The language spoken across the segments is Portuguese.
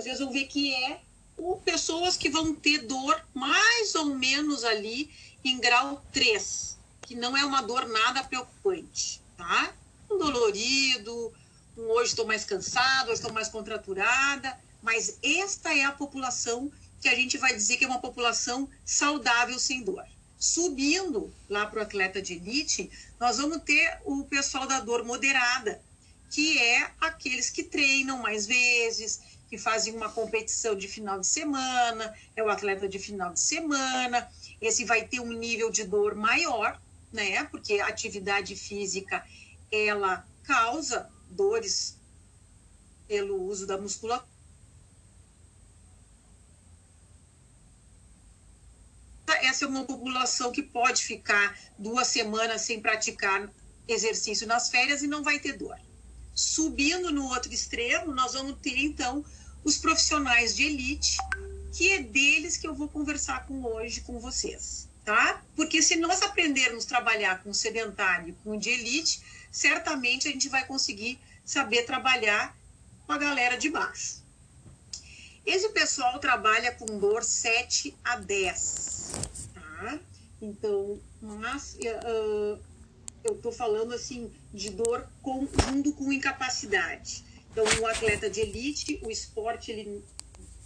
vocês vão ver que é o, pessoas que vão ter dor mais ou menos ali em grau 3, que não é uma dor nada preocupante, tá? Um dolorido, um hoje estou mais cansado, hoje estou mais contraturada, mas esta é a população que a gente vai dizer que é uma população saudável sem dor. Subindo lá para o atleta de elite, nós vamos ter o pessoal da dor moderada, que é aqueles que treinam mais vezes, que fazem uma competição de final de semana, é o atleta de final de semana. Esse vai ter um nível de dor maior, né? Porque a atividade física ela causa dores pelo uso da musculatura. Essa é uma população que pode ficar duas semanas sem praticar exercício nas férias e não vai ter dor. Subindo no outro extremo, nós vamos ter então os profissionais de elite, que é deles que eu vou conversar com hoje com vocês, tá? Porque se nós aprendermos a trabalhar com sedentário, com de elite, certamente a gente vai conseguir saber trabalhar com a galera de baixo. Esse pessoal trabalha com dor 7 a 10, tá? Então, mas uh, eu estou falando assim de dor com, junto com incapacidade. Então, o atleta de elite, o esporte ele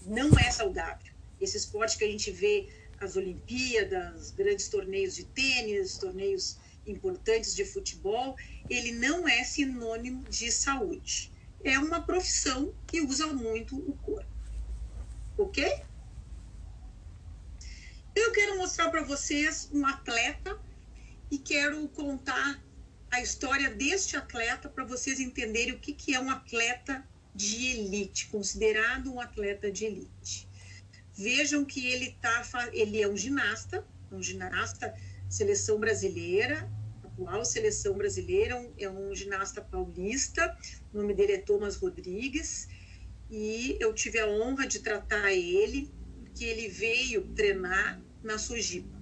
não é saudável. Esse esporte que a gente vê as Olimpíadas, grandes torneios de tênis, torneios importantes de futebol, ele não é sinônimo de saúde. É uma profissão que usa muito o corpo. Ok? Eu quero mostrar para vocês um atleta e quero contar a história deste atleta para vocês entenderem o que, que é um atleta de elite, considerado um atleta de elite. Vejam que ele tá, ele é um ginasta, um ginasta seleção brasileira, atual seleção brasileira, é um ginasta paulista, o nome dele é Thomas Rodrigues, e eu tive a honra de tratar ele, que ele veio treinar na Sojipa.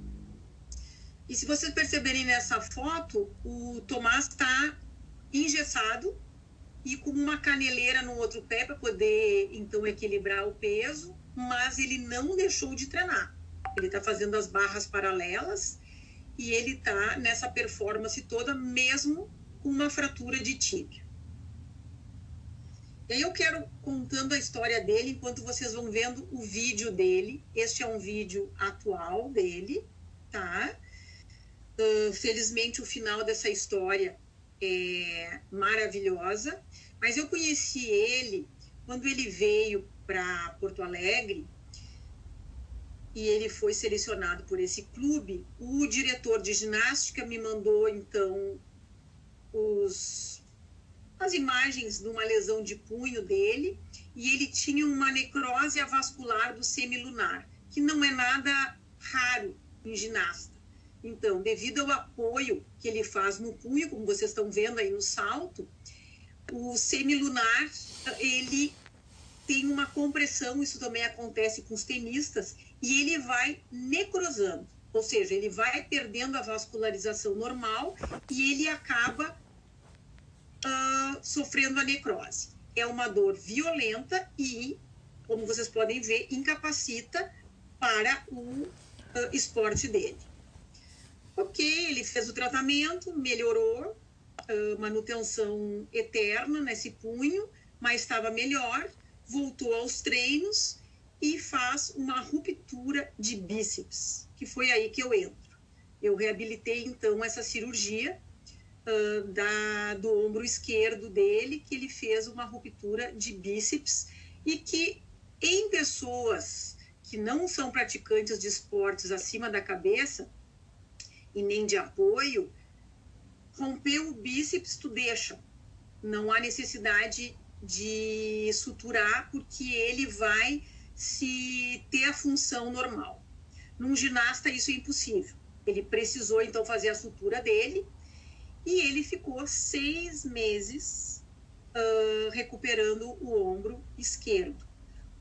E se vocês perceberem nessa foto, o Tomás está engessado e com uma caneleira no outro pé para poder então equilibrar o peso, mas ele não deixou de treinar. Ele está fazendo as barras paralelas e ele está nessa performance toda, mesmo com uma fratura de tíbia. E aí eu quero contando a história dele enquanto vocês vão vendo o vídeo dele. Este é um vídeo atual dele, tá? Uh, felizmente, o final dessa história é maravilhosa, mas eu conheci ele quando ele veio para Porto Alegre e ele foi selecionado por esse clube. O diretor de ginástica me mandou então os, as imagens de uma lesão de punho dele e ele tinha uma necrose avascular do semilunar, que não é nada raro em ginasta. Então, devido ao apoio que ele faz no punho, como vocês estão vendo aí no salto, o semilunar, ele tem uma compressão, isso também acontece com os tenistas, e ele vai necrosando, ou seja, ele vai perdendo a vascularização normal e ele acaba uh, sofrendo a necrose. É uma dor violenta e, como vocês podem ver, incapacita para o uh, esporte dele. Ok, ele fez o tratamento, melhorou, uh, manutenção eterna nesse punho, mas estava melhor, voltou aos treinos e faz uma ruptura de bíceps, que foi aí que eu entro. Eu reabilitei então essa cirurgia uh, da, do ombro esquerdo dele, que ele fez uma ruptura de bíceps e que em pessoas que não são praticantes de esportes acima da cabeça, e nem de apoio, rompeu o bíceps, tu deixa. Não há necessidade de suturar, porque ele vai se ter a função normal. Num ginasta, isso é impossível. Ele precisou, então, fazer a sutura dele e ele ficou seis meses uh, recuperando o ombro esquerdo.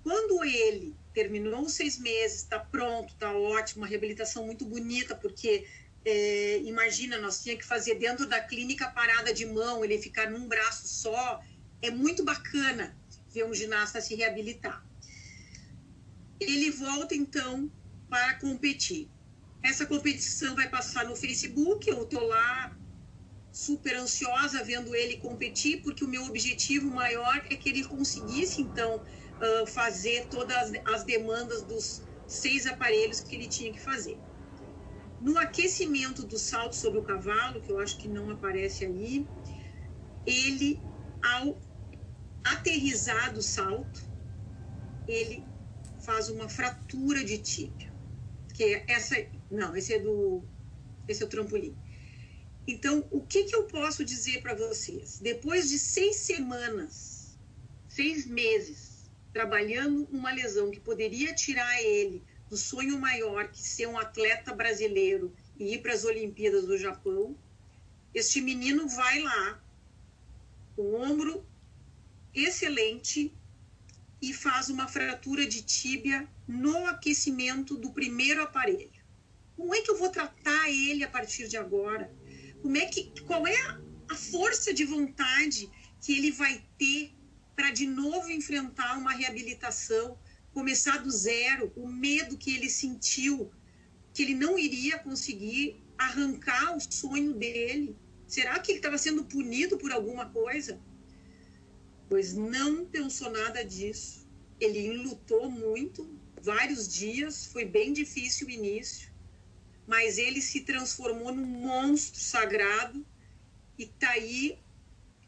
Quando ele terminou os seis meses, está pronto, está ótimo, uma reabilitação muito bonita, porque é, imagina, nós tinha que fazer dentro da clínica parada de mão, ele ficar num braço só. É muito bacana ver um ginasta se reabilitar. ele volta então para competir. Essa competição vai passar no Facebook, eu estou lá super ansiosa vendo ele competir, porque o meu objetivo maior é que ele conseguisse, então, fazer todas as demandas dos seis aparelhos que ele tinha que fazer. No aquecimento do salto sobre o cavalo, que eu acho que não aparece aí, ele, ao aterrizar do salto, ele faz uma fratura de tíbia. Que é essa, não, esse é do, esse é o trampolim. Então, o que, que eu posso dizer para vocês? Depois de seis semanas, seis meses, trabalhando uma lesão que poderia tirar ele do sonho maior, que ser um atleta brasileiro e ir para as Olimpíadas do Japão, este menino vai lá, com o ombro excelente, e faz uma fratura de tíbia no aquecimento do primeiro aparelho. Como é que eu vou tratar ele a partir de agora? Como é que, qual é a força de vontade que ele vai ter para de novo enfrentar uma reabilitação, começar do zero, o medo que ele sentiu que ele não iria conseguir arrancar o sonho dele? Será que ele estava sendo punido por alguma coisa? Pois não pensou nada disso. Ele lutou muito, vários dias, foi bem difícil o início mas ele se transformou num monstro sagrado e tá aí,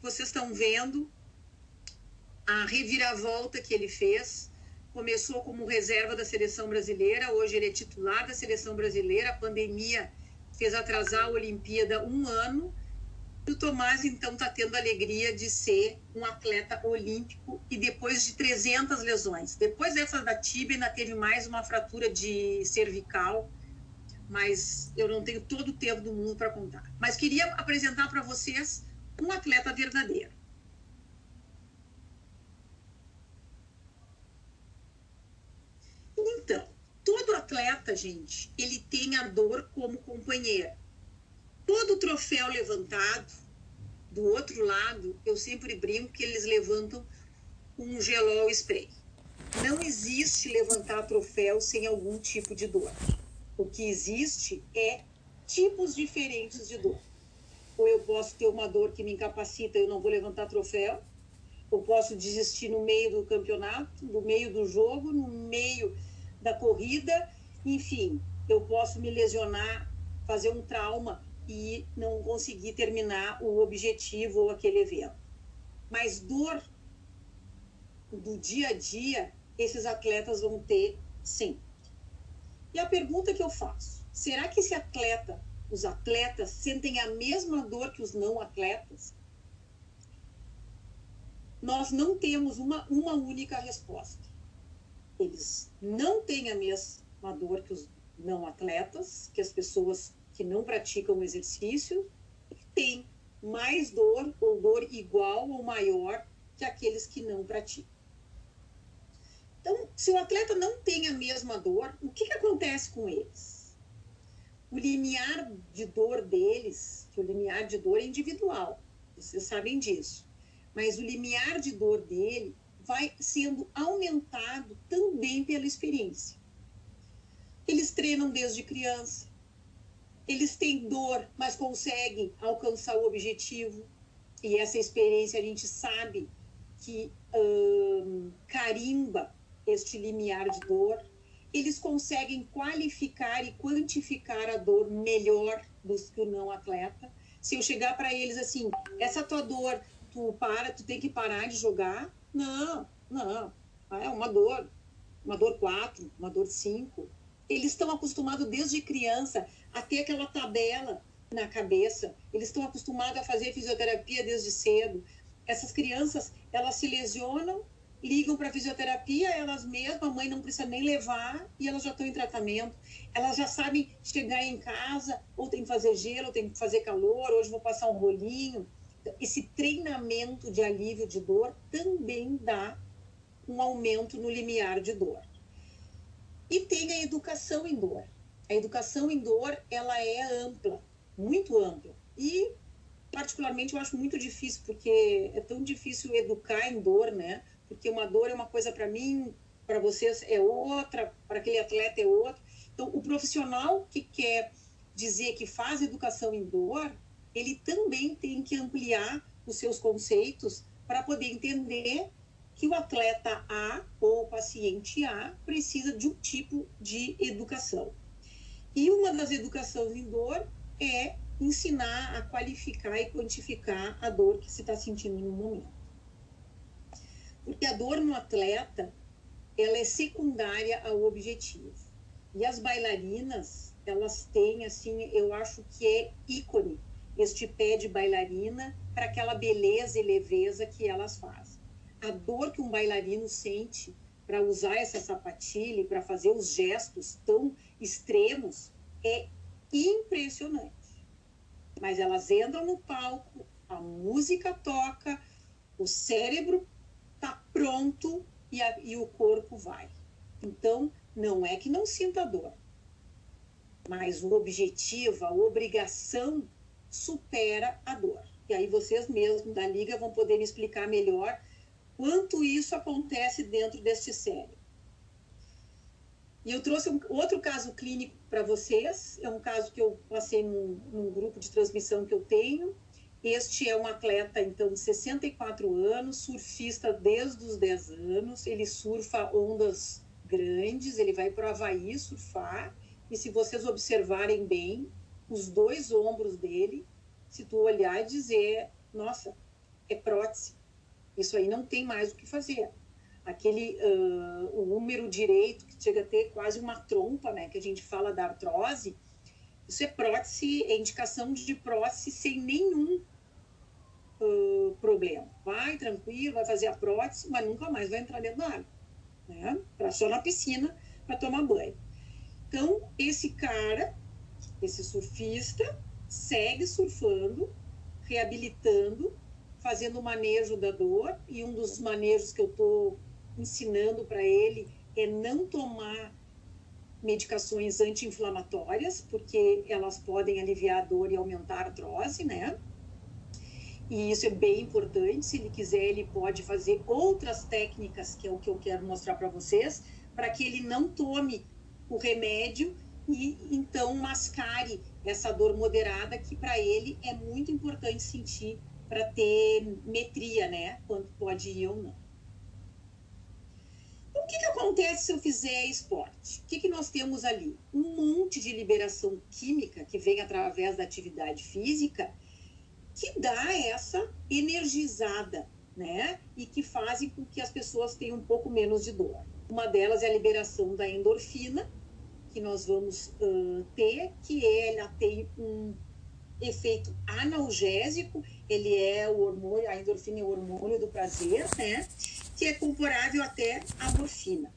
vocês estão vendo a reviravolta que ele fez. Começou como reserva da seleção brasileira, hoje ele é titular da seleção brasileira. A pandemia fez atrasar a Olimpíada um ano. E o Tomás, então, está tendo a alegria de ser um atleta olímpico e depois de 300 lesões. Depois dessa da tíbia, ainda teve mais uma fratura de cervical mas eu não tenho todo o tempo do mundo para contar. Mas queria apresentar para vocês um atleta verdadeiro. Então, todo atleta, gente, ele tem a dor como companheira. Todo troféu levantado, do outro lado, eu sempre brinco que eles levantam um gelol spray. Não existe levantar troféu sem algum tipo de dor. O que existe é tipos diferentes de dor. Ou eu posso ter uma dor que me incapacita eu não vou levantar troféu, ou posso desistir no meio do campeonato, no meio do jogo, no meio da corrida, enfim, eu posso me lesionar, fazer um trauma e não conseguir terminar o objetivo ou aquele evento. Mas dor do dia a dia, esses atletas vão ter sim. E a pergunta que eu faço: será que esse atleta, os atletas, sentem a mesma dor que os não atletas? Nós não temos uma, uma única resposta. Eles não têm a mesma dor que os não atletas, que as pessoas que não praticam o exercício, têm mais dor ou dor igual ou maior que aqueles que não praticam. Então, se o atleta não tem a mesma dor, o que, que acontece com eles? O limiar de dor deles, que o limiar de dor é individual, vocês sabem disso, mas o limiar de dor dele vai sendo aumentado também pela experiência. Eles treinam desde criança, eles têm dor, mas conseguem alcançar o objetivo, e essa experiência a gente sabe que hum, carimba este limiar de dor, eles conseguem qualificar e quantificar a dor melhor do que o não atleta. Se eu chegar para eles assim, essa tua dor, tu para, tu tem que parar de jogar. Não, não. Ah, é uma dor, uma dor 4, uma dor 5. Eles estão acostumados desde criança a ter aquela tabela na cabeça. Eles estão acostumados a fazer fisioterapia desde cedo. Essas crianças, elas se lesionam ligam para fisioterapia elas mesmas, a mãe não precisa nem levar e elas já estão em tratamento. Elas já sabem chegar em casa, ou tem que fazer gelo, ou tem que fazer calor, hoje vou passar um rolinho. Esse treinamento de alívio de dor também dá um aumento no limiar de dor. E tem a educação em dor. A educação em dor, ela é ampla, muito ampla. E particularmente eu acho muito difícil, porque é tão difícil educar em dor, né? porque uma dor é uma coisa para mim para vocês é outra, para aquele atleta é outra. Então, o profissional que quer dizer que faz educação em dor, ele também tem que ampliar os seus conceitos para poder entender que o atleta A ou o paciente A precisa de um tipo de educação. E uma das educações em dor é ensinar a qualificar e quantificar a dor que se está sentindo no momento. Porque a dor no atleta, ela é secundária ao objetivo. E as bailarinas, elas têm, assim, eu acho que é ícone este pé de bailarina para aquela beleza e leveza que elas fazem. A dor que um bailarino sente para usar essa sapatilha para fazer os gestos tão extremos é impressionante. Mas elas entram no palco, a música toca, o cérebro está pronto e, a, e o corpo vai. Então, não é que não sinta dor, mas o objetivo, a obrigação supera a dor. E aí vocês mesmos da liga vão poder me explicar melhor quanto isso acontece dentro deste cérebro. E eu trouxe um, outro caso clínico para vocês, é um caso que eu passei num, num, grupo de transmissão que eu tenho. Este é um atleta, então, de 64 anos, surfista desde os 10 anos, ele surfa ondas grandes, ele vai para o Havaí surfar, e se vocês observarem bem, os dois ombros dele, se tu olhar e dizer, nossa, é prótese, isso aí não tem mais o que fazer. Aquele, uh, o húmero direito, que chega a ter quase uma trompa, né, que a gente fala da artrose, isso é prótese, é indicação de prótese sem nenhum uh, problema. Vai tranquilo, vai fazer a prótese, mas nunca mais vai entrar dentro da água. Né? Pra, só na piscina para tomar banho. Então, esse cara, esse surfista, segue surfando, reabilitando, fazendo o manejo da dor, e um dos manejos que eu estou ensinando para ele é não tomar medicações anti-inflamatórias, porque elas podem aliviar a dor e aumentar a artrose, né? E isso é bem importante. Se ele quiser, ele pode fazer outras técnicas, que é o que eu quero mostrar para vocês, para que ele não tome o remédio e então mascare essa dor moderada que para ele é muito importante sentir para ter metria, né? Quanto pode ir ou não. Então, o que, que acontece se eu fizer esporte? O que, que nós temos ali? Um monte de liberação química que vem através da atividade física que dá essa energizada, né? E que fazem com que as pessoas tenham um pouco menos de dor. Uma delas é a liberação da endorfina, que nós vamos uh, ter, que ela tem um efeito analgésico, ele é o hormônio, a endorfina é o hormônio do prazer, né? Que é comparável até à morfina.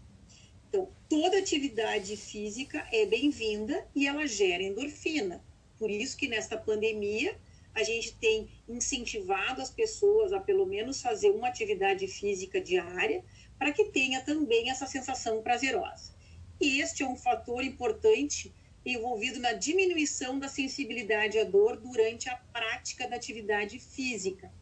Então, toda atividade física é bem-vinda e ela gera endorfina. Por isso que nesta pandemia a gente tem incentivado as pessoas a pelo menos fazer uma atividade física diária para que tenha também essa sensação prazerosa. E este é um fator importante envolvido na diminuição da sensibilidade à dor durante a prática da atividade física.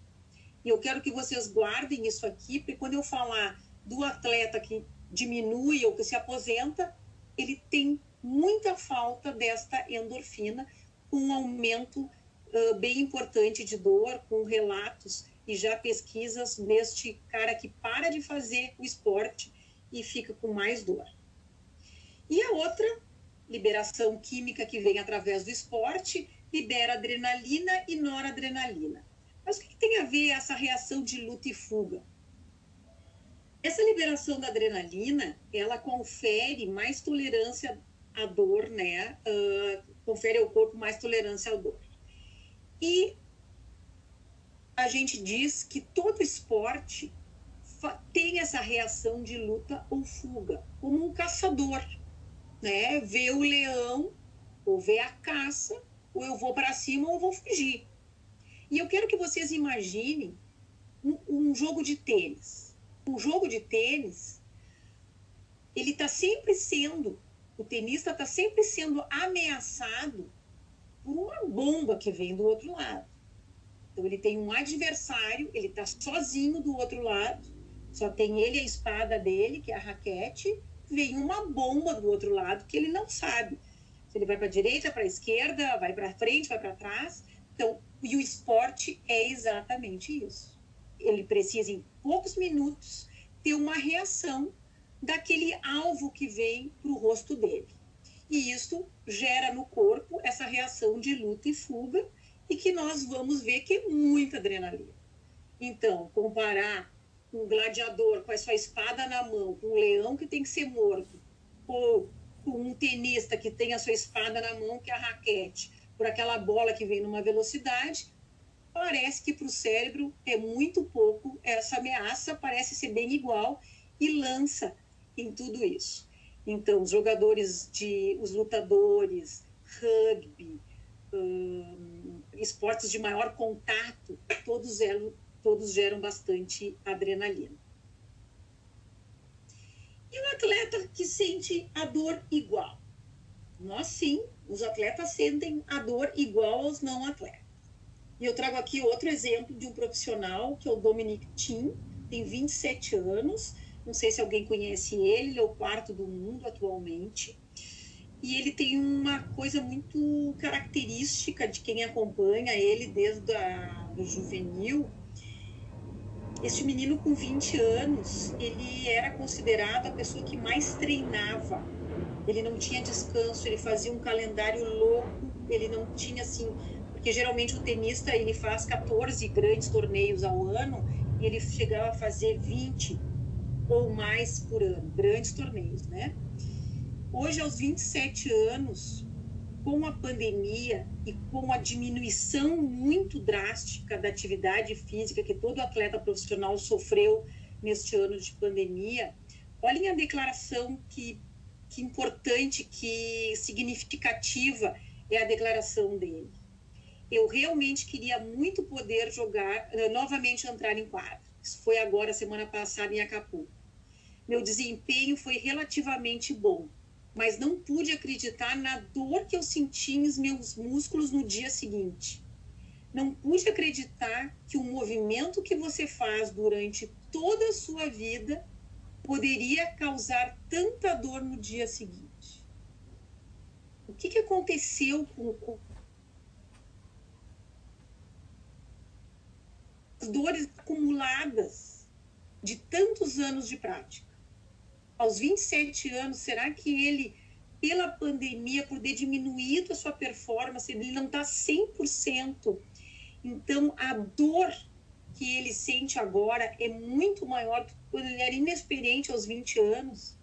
E eu quero que vocês guardem isso aqui, porque quando eu falar do atleta que diminui ou que se aposenta, ele tem muita falta desta endorfina, com um aumento uh, bem importante de dor, com relatos e já pesquisas neste cara que para de fazer o esporte e fica com mais dor. E a outra, liberação química que vem através do esporte, libera adrenalina e noradrenalina. Mas o que tem a ver essa reação de luta e fuga? Essa liberação da adrenalina, ela confere mais tolerância à dor, né? Uh, confere ao corpo mais tolerância à dor. E a gente diz que todo esporte tem essa reação de luta ou fuga, como um caçador né? Ver o leão, ou ver a caça, ou eu vou para cima ou vou fugir. E eu quero que vocês imaginem um, um jogo de tênis. Um jogo de tênis, ele está sempre sendo, o tenista está sempre sendo ameaçado por uma bomba que vem do outro lado. Então ele tem um adversário, ele está sozinho do outro lado, Só tem ele a espada dele, que é a raquete, vem uma bomba do outro lado que ele não sabe. Se ele vai para a direita, para a esquerda, vai para frente, vai para trás. Então, e o esporte é exatamente isso. Ele precisa, em poucos minutos, ter uma reação daquele alvo que vem para o rosto dele. E isso gera no corpo essa reação de luta e fuga, e que nós vamos ver que é muita adrenalina. Então, comparar um gladiador com a sua espada na mão, com um leão que tem que ser morto, ou com um tenista que tem a sua espada na mão, que é a raquete, por aquela bola que vem numa velocidade, parece que para o cérebro é muito pouco essa ameaça, parece ser bem igual e lança em tudo isso. Então, os jogadores de, os lutadores, rugby, hum, esportes de maior contato, todos eram, todos geram bastante adrenalina. E o atleta que sente a dor igual? Nós sim, os atletas sentem a dor igual aos não atletas. E eu trago aqui outro exemplo de um profissional, que é o Dominic Thiem, tem 27 anos, não sei se alguém conhece ele, ele é o quarto do mundo atualmente. E ele tem uma coisa muito característica de quem acompanha ele desde do juvenil. Este menino com 20 anos, ele era considerado a pessoa que mais treinava. Ele não tinha descanso, ele fazia um calendário louco, ele não tinha assim, porque geralmente o tenista ele faz 14 grandes torneios ao ano e ele chegava a fazer 20 ou mais por ano, grandes torneios, né? Hoje, aos 27 anos, com a pandemia e com a diminuição muito drástica da atividade física que todo atleta profissional sofreu neste ano de pandemia, olhem a declaração que, que importante, que significativa é a declaração dele. Eu realmente queria muito poder jogar, eh, novamente entrar em quadra. Isso foi agora, semana passada, em Acapulco. Meu desempenho foi relativamente bom, mas não pude acreditar na dor que eu senti nos meus músculos no dia seguinte. Não pude acreditar que o movimento que você faz durante toda a sua vida poderia causar tanta dor no dia seguinte. O que, que aconteceu com, as dores acumuladas de tantos anos de prática? Aos 27 anos, será que ele, pela pandemia, por ter diminuído a sua performance, ele não está 100%? Então, a dor que ele sente agora é muito maior do que quando ele era inexperiente aos 20 anos.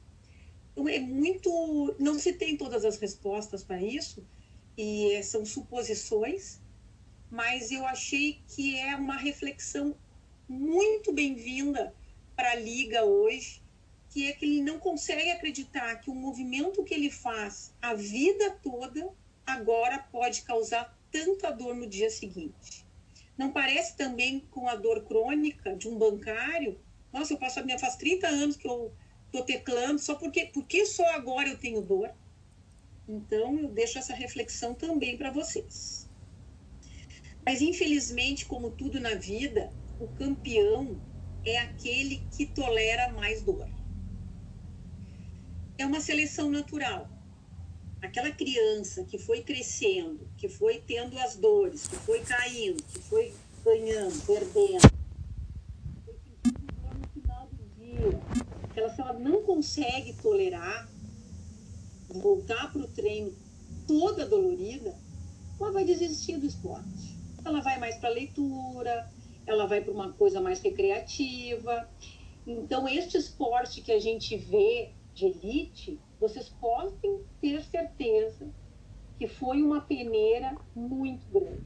Então, é muito. Não se tem todas as respostas para isso, e são suposições, mas eu achei que é uma reflexão muito bem-vinda para a Liga hoje que é que ele não consegue acreditar que o movimento que ele faz a vida toda agora pode causar tanta dor no dia seguinte. Não parece também com a dor crônica de um bancário? Nossa, eu passo a minha faz 30 anos que eu estou teclando, só porque, porque só agora eu tenho dor? Então, eu deixo essa reflexão também para vocês. Mas, infelizmente, como tudo na vida, o campeão é aquele que tolera mais dor é uma seleção natural. Aquela criança que foi crescendo, que foi tendo as dores, que foi caindo, que foi ganhando, perdendo, no final do dia, que ela, se ela não consegue tolerar, voltar para o treino toda dolorida, ela vai desistir do esporte. Ela vai mais para leitura, ela vai para uma coisa mais recreativa. Então, este esporte que a gente vê de elite, vocês podem ter certeza que foi uma peneira muito grande.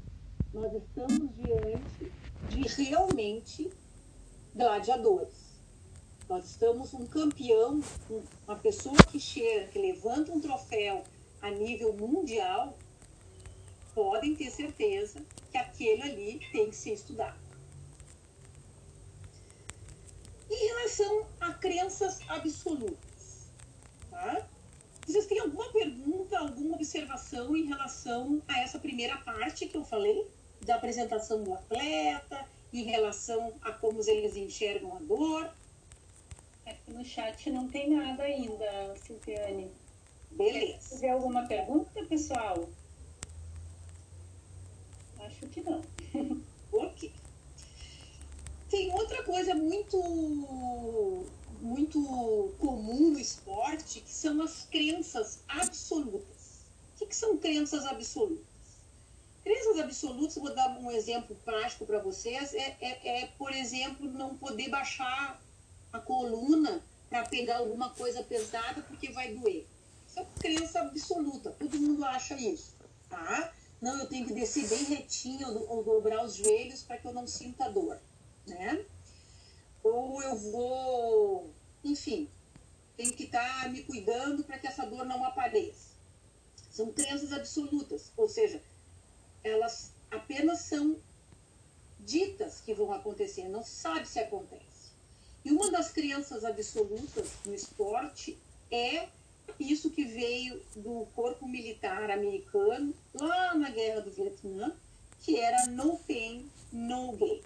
Nós estamos diante de realmente gladiadores. Nós estamos um campeão, uma pessoa que chega, que levanta um troféu a nível mundial, podem ter certeza que aquele ali tem que ser estudado. Em relação a crenças absolutas, Tá? Vocês têm alguma pergunta, alguma observação em relação a essa primeira parte que eu falei, da apresentação do atleta, em relação a como eles enxergam a dor? Aqui no chat não tem nada ainda, Silviane. Beleza. Tem alguma pergunta, pessoal? Acho que não. ok. Tem outra coisa muito muito comum no esporte, que são as crenças absolutas. O que, que são crenças absolutas? Crenças absolutas, vou dar um exemplo prático para vocês, é, é, é, por exemplo, não poder baixar a coluna para pegar alguma coisa pesada porque vai doer. Isso é crença absoluta, todo mundo acha isso, tá? Não, eu tenho que descer bem retinho ou, dobrar os joelhos para que eu não sinta dor, né? Ou eu vou, enfim, tenho que estar tá me cuidando para que essa dor não apareça. São crenças absolutas, ou seja, elas apenas são ditas que vão acontecer, não sabe se acontece. E uma das crenças absolutas no esporte é isso que veio do corpo militar americano lá na guerra do Vietnã, que era no pain, no gain.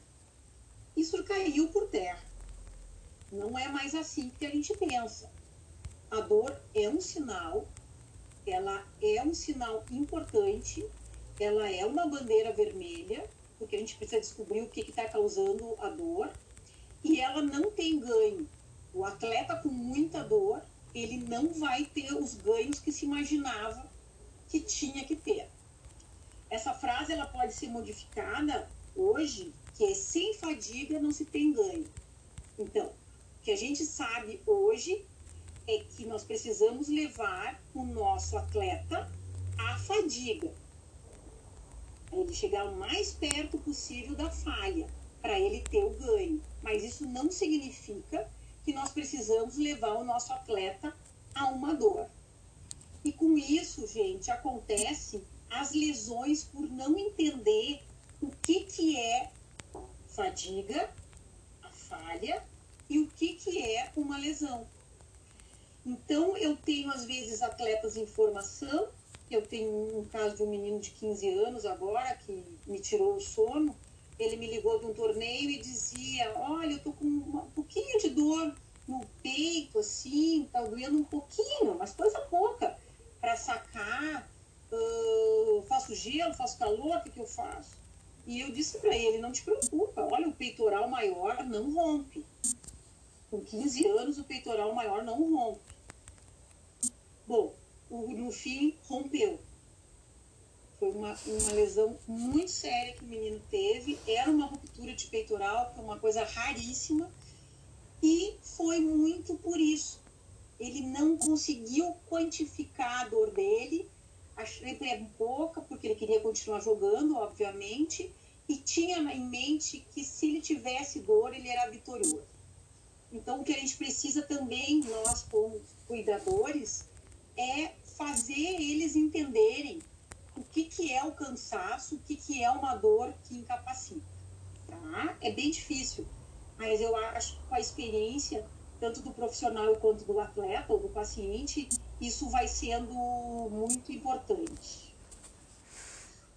Isso caiu por terra. Não é mais assim que a gente pensa. A dor é um sinal, ela é um sinal importante, ela é uma bandeira vermelha, porque a gente precisa descobrir o que está causando a dor, e ela não tem ganho. O atleta com muita dor, ele não vai ter os ganhos que se imaginava que tinha que ter. Essa frase ela pode ser modificada hoje, que é sem fadiga não se tem ganho. Então, o que a gente sabe hoje é que nós precisamos levar o nosso atleta à fadiga. Ele chegar o mais perto possível da falha, para ele ter o ganho. Mas isso não significa que nós precisamos levar o nosso atleta a uma dor. E com isso, gente, acontece as lesões por não entender o que, que é fadiga, a falha, e o que, que é uma lesão. Então, eu tenho, às vezes, atletas em formação. Eu tenho um caso de um menino de 15 anos agora, que me tirou o sono. Ele me ligou de um torneio e dizia: Olha, eu tô com um pouquinho de dor no peito, assim, tá doendo um pouquinho, mas coisa pouca. Para sacar, uh, faço gelo, faço calor, o que, que eu faço? E eu disse para ele: Não te preocupa, olha, o peitoral maior não rompe. Com 15 anos, o peitoral maior não rompe. Bom, no fim, rompeu. Foi uma, uma lesão muito séria que o menino teve. Era uma ruptura de peitoral, que é uma coisa raríssima. E foi muito por isso. Ele não conseguiu quantificar a dor dele. Achei pouca, porque ele queria continuar jogando, obviamente. E tinha em mente que se ele tivesse dor, ele era vitorioso. Então, o que a gente precisa também, nós como cuidadores, é fazer eles entenderem o que, que é o cansaço, o que, que é uma dor que incapacita. Tá? É bem difícil, mas eu acho que com a experiência, tanto do profissional quanto do atleta ou do paciente, isso vai sendo muito importante.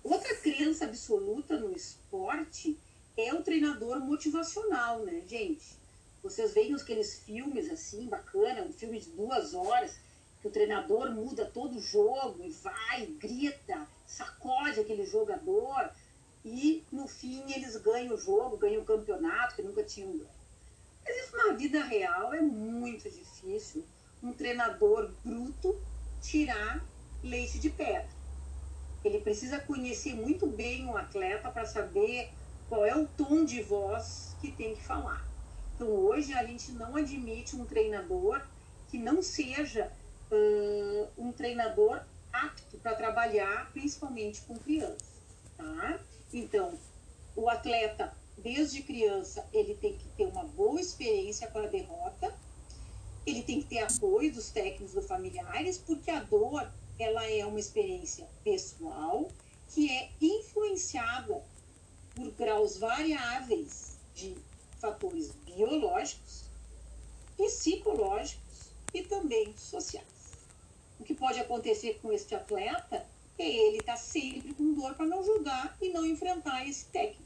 Outra crença absoluta no esporte é o treinador motivacional, né, gente? Vocês veem aqueles filmes assim, bacana, um filme de duas horas, que o treinador muda todo o jogo e vai, grita, sacode aquele jogador e no fim eles ganham o jogo, ganham o campeonato que nunca tinham ganho. Mas isso na vida real é muito difícil um treinador bruto tirar leite de pedra. Ele precisa conhecer muito bem o atleta para saber qual é o tom de voz que tem que falar. Então, hoje, a gente não admite um treinador que não seja uh, um treinador apto para trabalhar, principalmente com crianças. Tá? Então, o atleta, desde criança, ele tem que ter uma boa experiência com a derrota, ele tem que ter apoio dos técnicos dos familiares, porque a dor ela é uma experiência pessoal que é influenciada por graus variáveis de fatores biológicos, psicológicos e também sociais. O que pode acontecer com este atleta é ele estar tá sempre com dor para não jogar e não enfrentar esse técnico,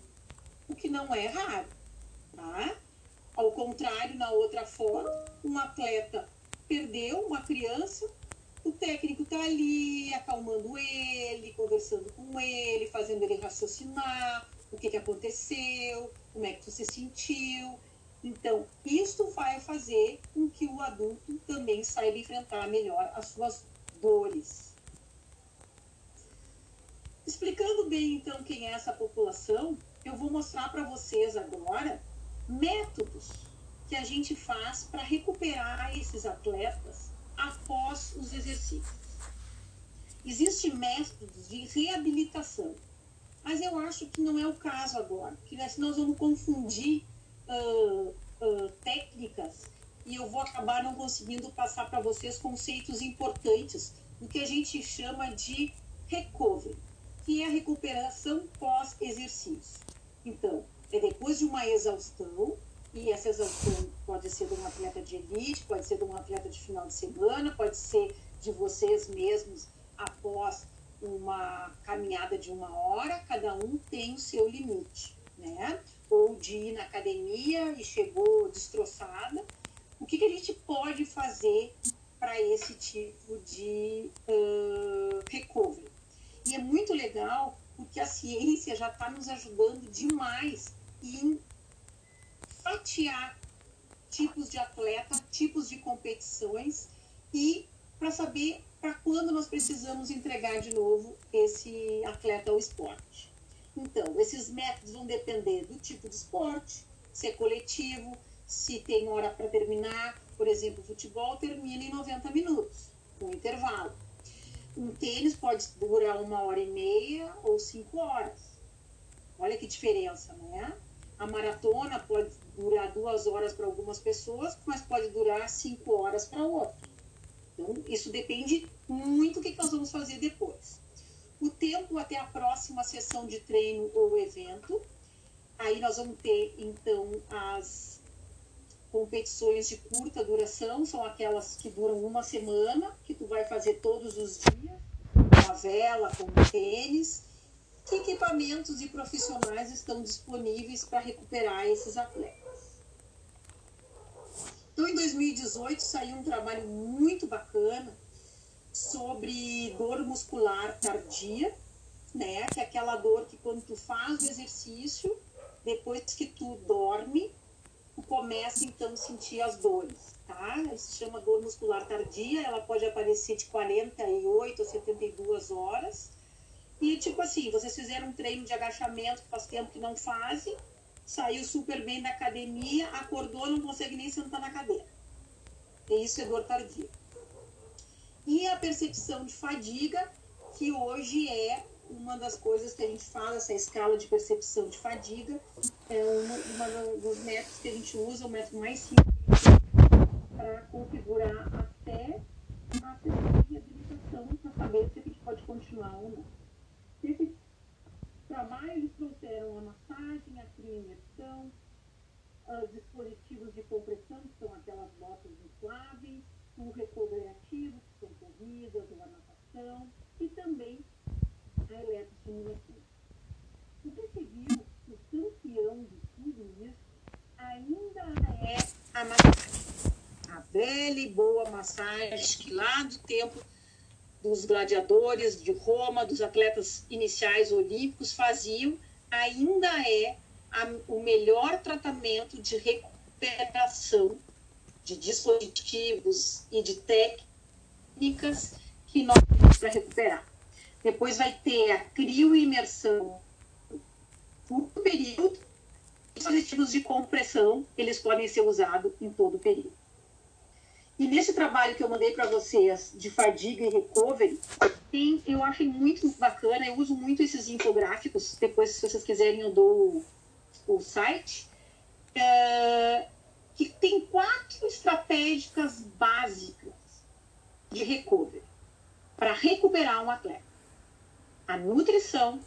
o que não é raro. Tá? Ao contrário, na outra foto, um atleta perdeu uma criança, o técnico está ali acalmando ele, conversando com ele, fazendo ele raciocinar o que, que aconteceu, como é que tu se sentiu. Então, isso vai fazer com que o adulto também saiba enfrentar melhor as suas dores. Explicando bem, então, quem é essa população, eu vou mostrar para vocês agora métodos que a gente faz para recuperar esses atletas após os exercícios. Existem métodos de reabilitação, mas eu acho que não é o caso agora, porque nós vamos confundir uh, uh, técnicas e eu vou acabar não conseguindo passar para vocês conceitos importantes do que a gente chama de recovery, que é a recuperação pós-exercício. Então, é depois de uma exaustão, e essa exaustão pode ser de um atleta de elite, pode ser de um atleta de final de semana, pode ser de vocês mesmos após uma caminhada de uma hora, cada um tem o seu limite, né? Ou de ir na academia e chegou destroçada. O que, que a gente pode fazer para esse tipo de uh, recovery? E é muito legal porque a ciência já está nos ajudando demais em fatiar tipos de atleta, tipos de competições e para saber para quando nós precisamos entregar de novo esse atleta ao esporte. Então, esses métodos vão depender do tipo de esporte, se é coletivo, se tem hora para terminar. Por exemplo, o futebol termina em 90 minutos, com intervalo. Um tênis pode durar uma hora e meia ou cinco horas. Olha que diferença, né? A maratona pode durar duas horas para algumas pessoas, mas pode durar cinco horas para outras. Então, isso depende muito do que nós vamos fazer depois. O tempo até a próxima sessão de treino ou evento. Aí nós vamos ter, então, as competições de curta duração, são aquelas que duram uma semana, que tu vai fazer todos os dias, com a vela, com o tênis. Que equipamentos e profissionais estão disponíveis para recuperar esses atletas? Então, em 2018, saiu um trabalho muito bacana sobre dor muscular tardia, né? Que é aquela dor que quando tu faz o exercício, depois que tu dorme, tu começa então a sentir as dores, tá? Isso se chama dor muscular tardia, ela pode aparecer de 48 a 72 horas. E tipo assim, vocês fizeram um treino de agachamento, faz tempo que não fazem, saiu super bem da academia, acordou, não consegue nem sentar na cadeira. E isso é dor tardia. E a percepção de fadiga, que hoje é uma das coisas que a gente fala, essa escala de percepção de fadiga, é uma dos métodos que a gente usa, o método mais simples para configurar até a sessão de reabilitação para saber se a gente pode continuar ou não. Esses trabalhos trouxeram a a crioimersão, uh, dispositivos de compressão, que são aquelas botas infláveis, o recovery ativo, que são corridas ou a natação, e também a eletroestimulação. Viu que o campeão de tudo isso ainda é a massagem. A velha e boa massagem que lá do tempo dos gladiadores de Roma, dos atletas iniciais olímpicos faziam, ainda é a, o melhor tratamento de recuperação de dispositivos e de técnicas que nós temos para recuperar. Depois vai ter a crioimersão por período. Dispositivos de compressão, eles podem ser usados em todo o período. E nesse trabalho que eu mandei para vocês de fadiga e recovery, tem, eu achei muito bacana, eu uso muito esses infográficos, depois se vocês quiserem eu dou o, o site, é, que tem quatro estratégicas básicas de recovery, para recuperar um atleta. A nutrição,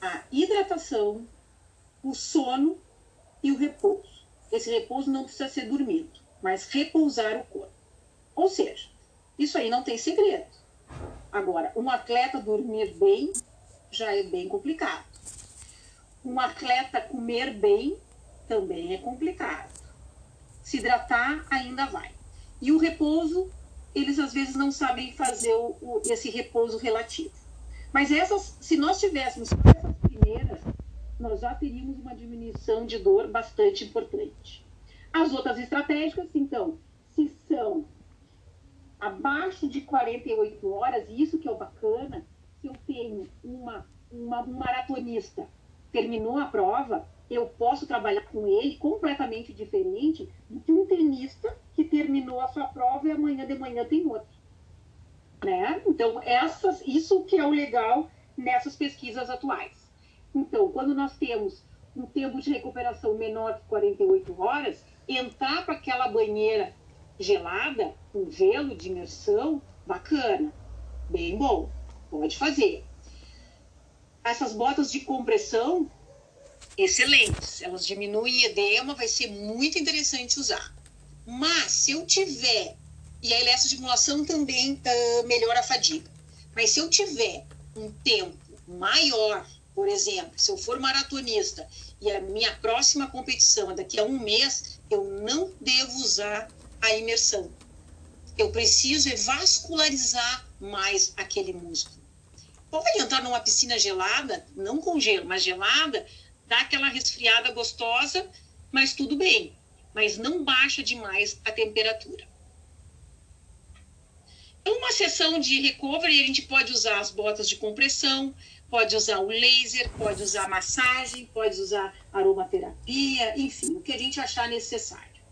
a hidratação, o sono e o repouso. Esse repouso não precisa ser dormido mas repousar o corpo. Ou seja, isso aí não tem segredo. Agora, um atleta dormir bem já é bem complicado. Um atleta comer bem também é complicado. Se hidratar ainda vai. E o repouso, eles às vezes não sabem fazer o, o, esse repouso relativo. Mas essas, se nós tivéssemos essas primeiras, nós já teríamos uma diminuição de dor bastante importante. As outras estratégicas, então, se são abaixo de 48 horas, e isso que é o bacana, se eu tenho uma, uma, um maratonista, terminou a prova, eu posso trabalhar com ele completamente diferente do que um tenista que terminou a sua prova e amanhã de manhã tem outro. Né? Então, essas, isso que é o legal nessas pesquisas atuais. Então, quando nós temos um tempo de recuperação menor que 48 horas, entrar para aquela banheira gelada, com gelo de imersão, bacana, bem bom, pode fazer. Essas botas de compressão, excelentes, elas diminuem edema, vai ser muito interessante usar. Mas se eu tiver, e a eletroestimulação também uh, melhora a fadiga, mas se eu tiver um tempo maior, por exemplo, se eu for maratonista e a minha próxima competição é daqui a um mês, eu não devo usar a imersão. Eu preciso vascularizar mais aquele músculo. Pode entrar numa piscina gelada, não com gelo, mas gelada, dá aquela resfriada gostosa, mas tudo bem. Mas não baixa demais a temperatura. Uma sessão de recovery, a gente pode usar as botas de compressão, pode usar o laser, pode usar massagem, pode usar aromaterapia, enfim, o que a gente achar necessário.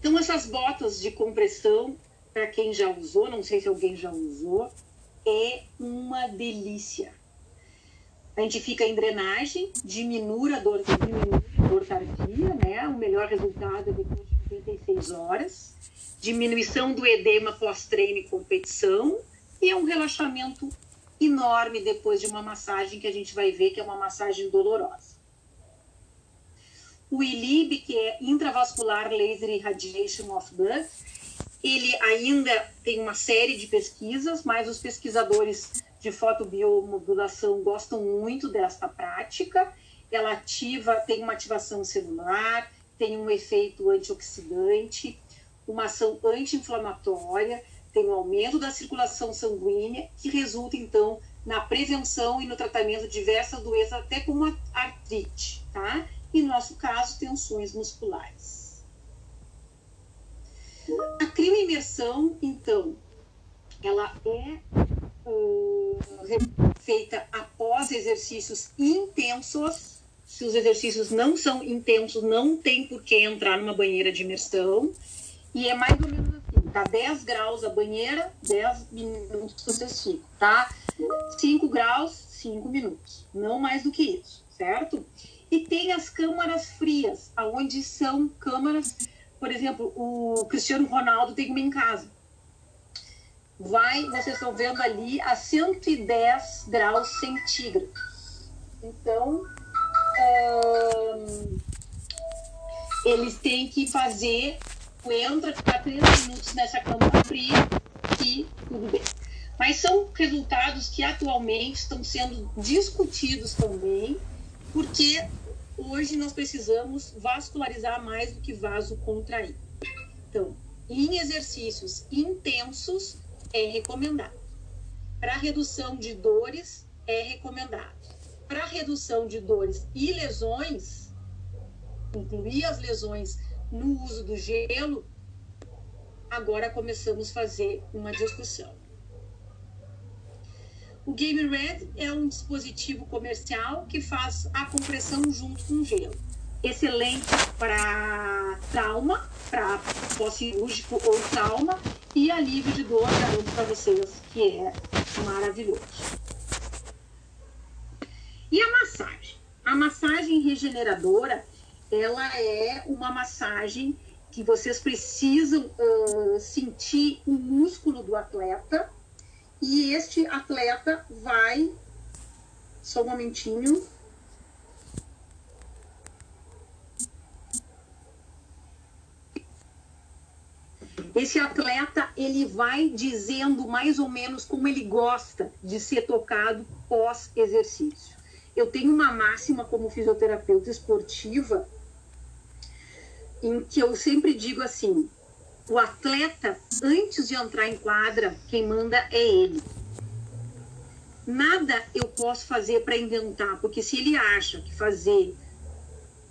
Então, essas botas de compressão, para quem já usou, não sei se alguém já usou, é uma delícia. A gente fica em drenagem, diminui a dor, diminui a dor tardia, né? O melhor resultado é depois de 96 horas. Diminuição do edema pós-treino e competição. E é um relaxamento enorme depois de uma massagem que a gente vai ver que é uma massagem dolorosa. O ILIB, que é Intravascular Laser Irradiation of Blood, ele ainda tem uma série de pesquisas, mas os pesquisadores de fotobiomodulação gostam muito desta prática. Ela ativa, tem uma ativação celular, tem um efeito antioxidante, uma ação anti-inflamatória, tem um aumento da circulação sanguínea, que resulta, então, na prevenção e no tratamento de diversas doenças, até como a artrite, tá? e, no nosso caso, tensões musculares. A crioimersão, então, ela é uh, feita após exercícios intensos. Se os exercícios não são intensos, não tem por que entrar numa banheira de imersão. E é mais ou menos assim, tá 10 graus a banheira, 10 minutos você estica, tá? 5 graus, 5 minutos. Não mais do que isso, certo? E tem as câmaras frias, aonde são câmaras, por exemplo, o Cristiano Ronaldo tem uma em casa. Vai, vocês estão vendo ali, a 110 graus centígrados. Então, eles têm que fazer, entra, ficar três minutos nessa câmara fria e tudo bem. Mas são resultados que atualmente estão sendo discutidos também, porque hoje nós precisamos vascularizar mais do que vasocontrair. Então, em exercícios intensos é recomendado. Para redução de dores é recomendado. Para redução de dores e lesões, incluir as lesões no uso do gelo, agora começamos a fazer uma discussão. O Game Red é um dispositivo comercial que faz a compressão junto com o gelo. Excelente para trauma, para pós-cirúrgico ou trauma, e alívio de dor, garanto para vocês que é maravilhoso. E a massagem? A massagem regeneradora, ela é uma massagem que vocês precisam uh, sentir o músculo do atleta e este atleta vai. Só um momentinho. Esse atleta ele vai dizendo mais ou menos como ele gosta de ser tocado pós exercício. Eu tenho uma máxima como fisioterapeuta esportiva em que eu sempre digo assim: o atleta, antes de entrar em quadra, quem manda é ele. Nada eu posso fazer para inventar, porque se ele acha que fazer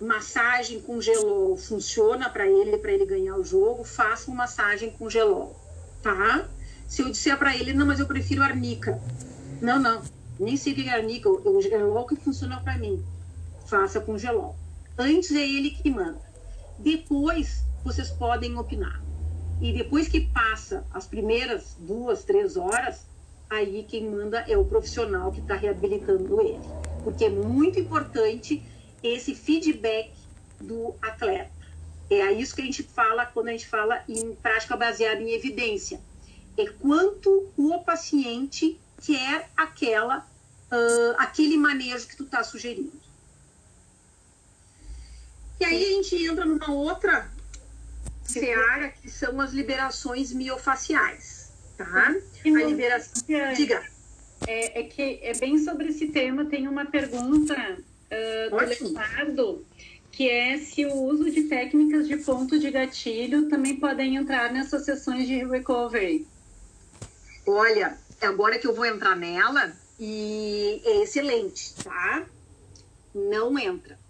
massagem com gelol funciona para ele, para ele ganhar o jogo, faça uma massagem com gelol, tá? Se eu disser para ele, não, mas eu prefiro arnica. Não, não, nem sei o que é arnica, o gelol que funciona para mim. Faça com gelol. Antes é ele que manda. Depois vocês podem opinar. E depois que passa as primeiras duas, três horas, aí quem manda é o profissional que está reabilitando ele. Porque é muito importante esse feedback do atleta. É isso que a gente fala quando a gente fala em prática baseada em evidência é quanto o paciente quer aquela, uh, aquele manejo que tu está sugerindo. E aí a gente entra numa outra seara que são as liberações miofaciais, tá? A liberação, diga. É, é, que é bem sobre esse tema, tem uma pergunta uh, do Leonardo, que é se o uso de técnicas de ponto de gatilho também podem entrar nessas sessões de recovery. Olha, agora que eu vou entrar nela, e é excelente, tá? Não entra.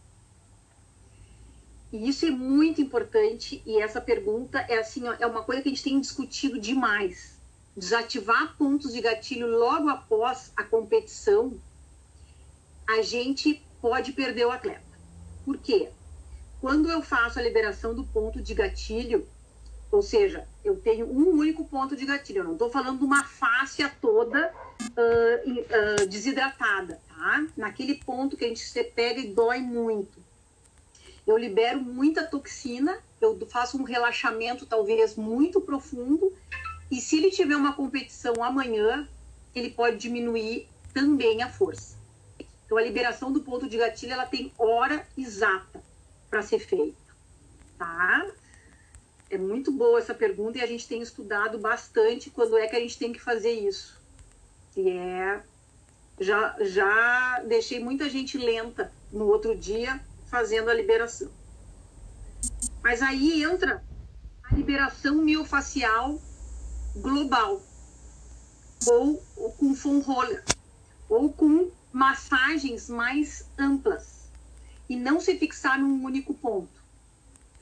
E isso é muito importante, e essa pergunta é assim, ó, é uma coisa que a gente tem discutido demais. Desativar pontos de gatilho logo após a competição, a gente pode perder o atleta. Por quê? Quando eu faço a liberação do ponto de gatilho, ou seja, eu tenho um único ponto de gatilho. Eu não estou falando de uma fáscia toda uh, uh, desidratada, tá? Naquele ponto que a gente se pega e dói muito. Eu libero muita toxina, eu faço um relaxamento talvez muito profundo. E se ele tiver uma competição amanhã, ele pode diminuir também a força. Então a liberação do ponto de gatilho ela tem hora exata para ser feita, tá? É muito boa essa pergunta e a gente tem estudado bastante quando é que a gente tem que fazer isso. E é. Já, já deixei muita gente lenta no outro dia fazendo a liberação. Mas aí entra a liberação miofacial global, ou, ou com foam roller, ou com massagens mais amplas, e não se fixar num único ponto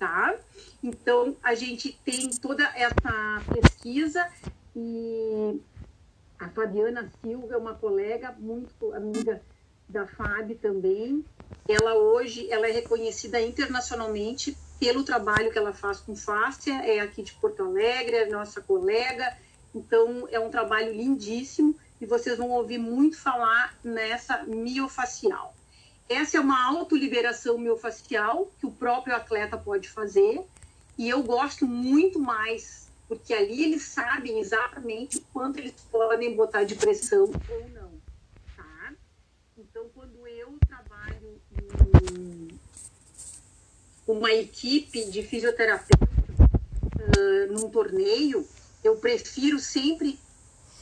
tá? Então, a gente tem toda essa pesquisa e a Fabiana Silva é uma colega muito amiga da FAB também. Ela hoje ela é reconhecida internacionalmente pelo trabalho que ela faz com fáscia, é aqui de Porto Alegre, é nossa colega. Então, é um trabalho lindíssimo e vocês vão ouvir muito falar nessa miofacial. Essa é uma autoliberação miofacial que o próprio atleta pode fazer. E eu gosto muito mais, porque ali eles sabem exatamente quanto eles podem botar de pressão ou não. Tá? Então, quando eu trabalho em uma equipe de fisioterapeuta uh, num torneio, eu prefiro sempre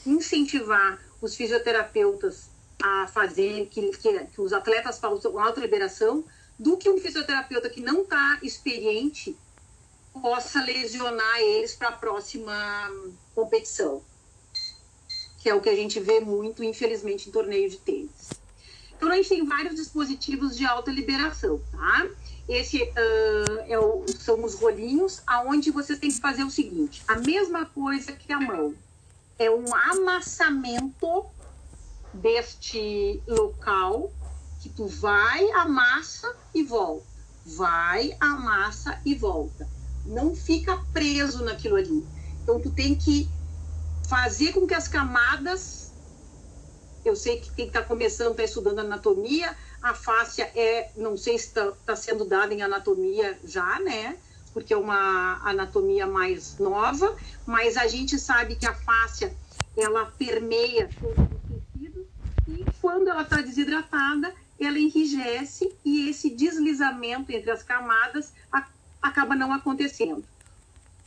incentivar os fisioterapeutas a fazer, que, que, que os atletas façam autoliberação, do que um fisioterapeuta que não está experiente possa lesionar eles para a próxima competição. Que é o que a gente vê muito, infelizmente, em torneio de tênis. Então, a gente tem vários dispositivos de autoliberação, tá? Esse uh, é o, são os rolinhos, aonde você tem que fazer o seguinte: a mesma coisa que a mão. É um amassamento deste local que tu vai, amassa e volta. Vai, amassa e volta. Não fica preso naquilo ali. Então tu tem que fazer com que as camadas. Eu sei que quem está começando está estudando anatomia, a fáscia é, não sei se está tá sendo dada em anatomia já, né? Porque é uma anatomia mais nova, mas a gente sabe que a fáscia ela permeia todo quando ela está desidratada, ela enrijece e esse deslizamento entre as camadas acaba não acontecendo.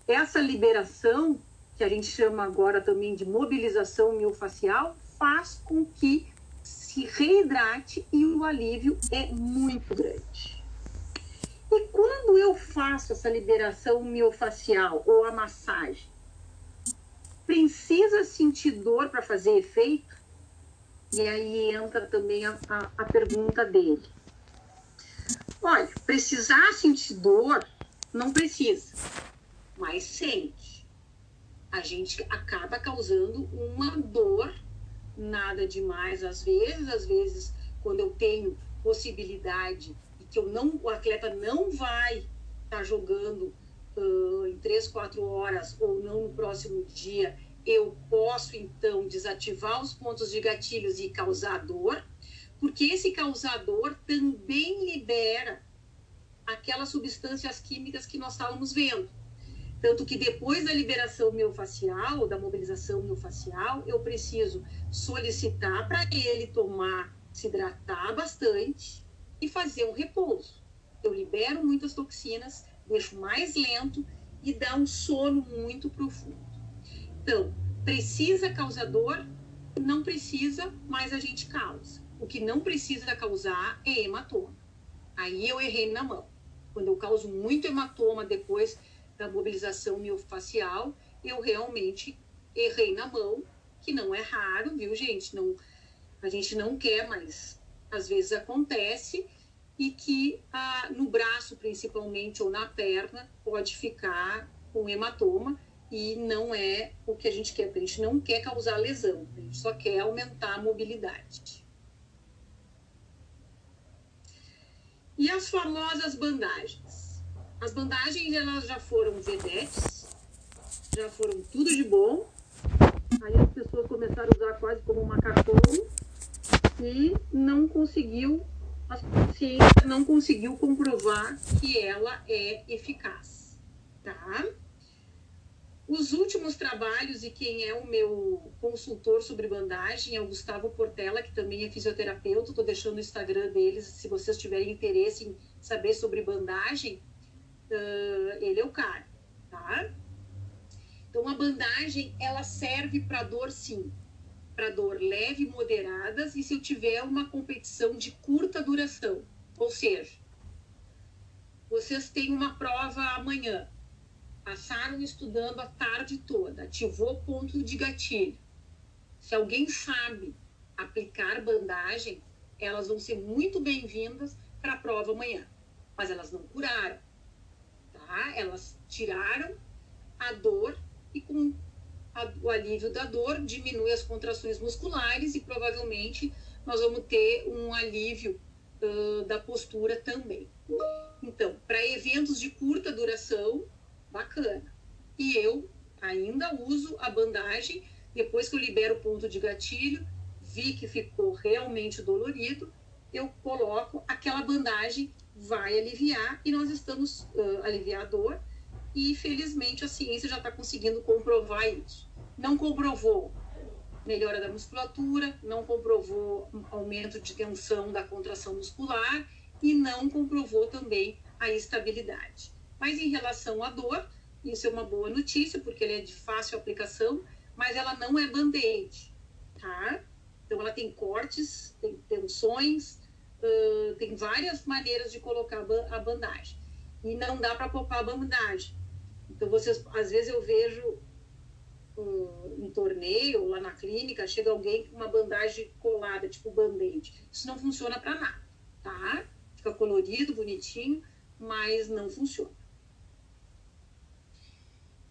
Essa liberação, que a gente chama agora também de mobilização miofacial, faz com que se reidrate e o alívio é muito grande. E quando eu faço essa liberação miofacial ou a massagem, precisa sentir dor para fazer efeito? E aí entra também a, a, a pergunta dele. Olha, precisar sentir dor, não precisa, mas sente. A gente acaba causando uma dor, nada demais às vezes, às vezes quando eu tenho possibilidade e que eu não, o atleta não vai estar tá jogando uh, em três, quatro horas ou não no próximo dia, eu posso então desativar os pontos de gatilhos e causar dor, porque esse causador também libera aquelas substâncias químicas que nós estávamos vendo. Tanto que depois da liberação miofascial, da mobilização miofascial, eu preciso solicitar para ele tomar, se hidratar bastante e fazer um repouso. Eu libero muitas toxinas, deixo mais lento e dá um sono muito profundo. Então, precisa causador? Não precisa, mas a gente causa. O que não precisa causar é hematoma. Aí eu errei na mão. Quando eu causo muito hematoma depois da mobilização miofacial, eu realmente errei na mão, que não é raro, viu, gente? Não, a gente não quer, mas às vezes acontece e que ah, no braço, principalmente, ou na perna, pode ficar com hematoma e não é o que a gente quer, a gente não quer causar lesão, a gente só quer aumentar a mobilidade. E as famosas bandagens? As bandagens elas já foram vedetes, já foram tudo de bom. Aí as pessoas começaram a usar quase como um macacão e não conseguiu, a ciência não conseguiu comprovar que ela é eficaz, tá? Os últimos trabalhos, e quem é o meu consultor sobre bandagem é o Gustavo Portela, que também é fisioterapeuta. Estou deixando o Instagram deles, se vocês tiverem interesse em saber sobre bandagem, uh, ele é o cara, tá? Então, a bandagem, ela serve para dor, sim. Para dor leve moderadas, e se eu tiver uma competição de curta duração. Ou seja, vocês têm uma prova amanhã, passaram estudando a tarde toda, ativou ponto de gatilho. Se alguém sabe aplicar bandagem, elas vão ser muito bem-vindas para a prova amanhã. Mas elas não curaram? Elas tiraram a dor e com a, o alívio da dor diminui as contrações musculares e provavelmente nós vamos ter um alívio uh, da postura também. Então, para eventos de curta duração, bacana. E eu ainda uso a bandagem, depois que eu libero o ponto de gatilho, vi que ficou realmente dolorido, eu coloco aquela bandagem, vai aliviar e nós estamos uh, aliviar a dor e felizmente a ciência já está conseguindo comprovar isso. Não comprovou melhora da musculatura, não comprovou aumento de tensão da contração muscular e não comprovou também a estabilidade. Mas em relação à dor, isso é uma boa notícia, porque ele é de fácil aplicação, mas ela não é band-aid, tá? Então, ela tem cortes, tem tensões, tem várias maneiras de colocar a bandagem. E não dá para poupar a bandagem. Então, vocês, às vezes eu vejo um, um torneio lá na clínica, chega alguém com uma bandagem colada, tipo band-aid. Isso não funciona para nada, tá? Fica colorido, bonitinho, mas não funciona.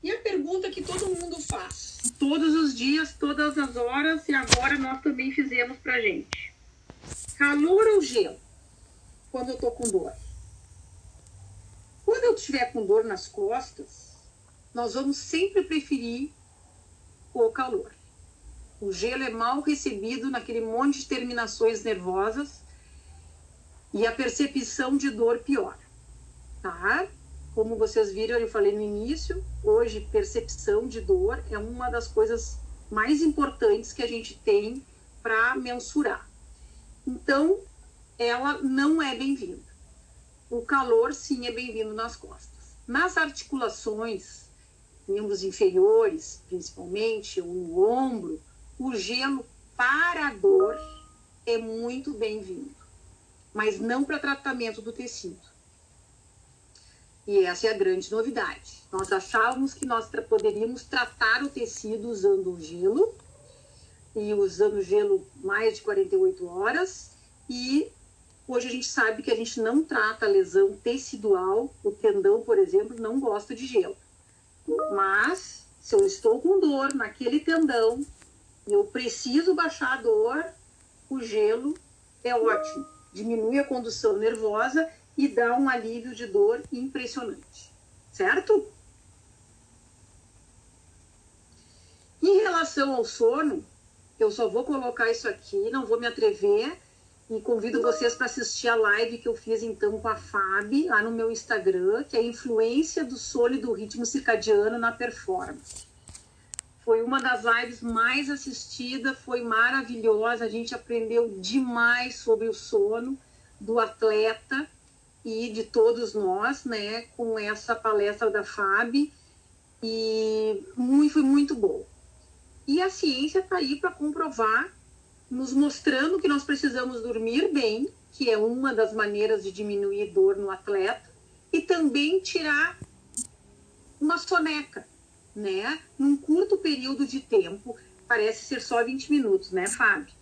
E a pergunta que todo mundo faz, todos os dias, todas as horas, e agora nós também fizemos pra gente. Calor ou gelo? Quando eu tô com dor. Quando eu estiver com dor nas costas, nós vamos sempre preferir o calor. O gelo é mal recebido naquele monte de terminações nervosas e a percepção de dor pior, tá? Como vocês viram, eu falei no início, hoje percepção de dor é uma das coisas mais importantes que a gente tem para mensurar. Então, ela não é bem-vinda. O calor, sim, é bem-vindo nas costas. Nas articulações, membros inferiores, principalmente, ou no ombro, o gelo para a dor é muito bem-vindo, mas não para tratamento do tecido. E essa é a grande novidade. Nós achávamos que nós poderíamos tratar o tecido usando o gelo, e usando gelo mais de 48 horas, e hoje a gente sabe que a gente não trata lesão tecidual, o tendão, por exemplo, não gosta de gelo. Mas, se eu estou com dor naquele tendão, e eu preciso baixar a dor, o gelo é ótimo. Diminui a condução nervosa e dá um alívio de dor impressionante. Certo? Em relação ao sono, eu só vou colocar isso aqui, não vou me atrever e convido vocês para assistir a live que eu fiz então com a Fábio lá no meu Instagram, que é a influência do sono e do ritmo circadiano na performance. Foi uma das lives mais assistidas, foi maravilhosa, a gente aprendeu demais sobre o sono do atleta e de todos nós, né, com essa palestra da FAB, e foi muito bom. E a ciência está aí para comprovar, nos mostrando que nós precisamos dormir bem, que é uma das maneiras de diminuir dor no atleta, e também tirar uma soneca, né? Num curto período de tempo, parece ser só 20 minutos, né, Fábio?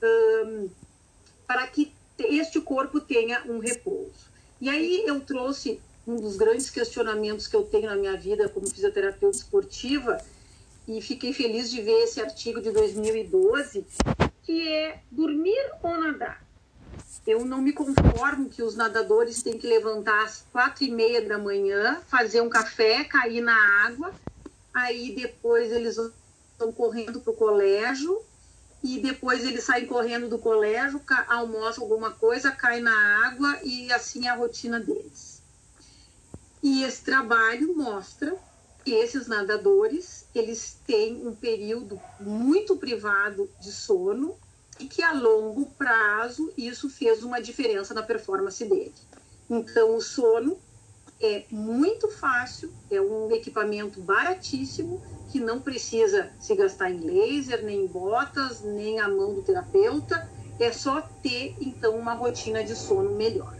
Um, para que este corpo tenha um repouso. E aí eu trouxe um dos grandes questionamentos que eu tenho na minha vida como fisioterapeuta esportiva e fiquei feliz de ver esse artigo de 2012, que é dormir ou nadar. Eu não me conformo que os nadadores têm que levantar às quatro e meia da manhã, fazer um café, cair na água, aí depois eles vão correndo para o colégio, e depois eles saem correndo do colégio, almoçam alguma coisa, caem na água e assim é a rotina deles. E esse trabalho mostra que esses nadadores, eles têm um período muito privado de sono e que a longo prazo isso fez uma diferença na performance dele. Então o sono é muito fácil, é um equipamento baratíssimo que não precisa se gastar em laser, nem em botas, nem a mão do terapeuta, é só ter então uma rotina de sono melhor.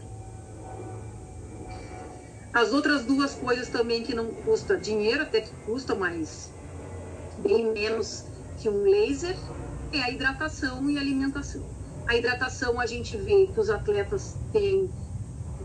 As outras duas coisas também que não custa dinheiro, até que custa, mas bem menos que um laser, é a hidratação e a alimentação. A hidratação a gente vê que os atletas têm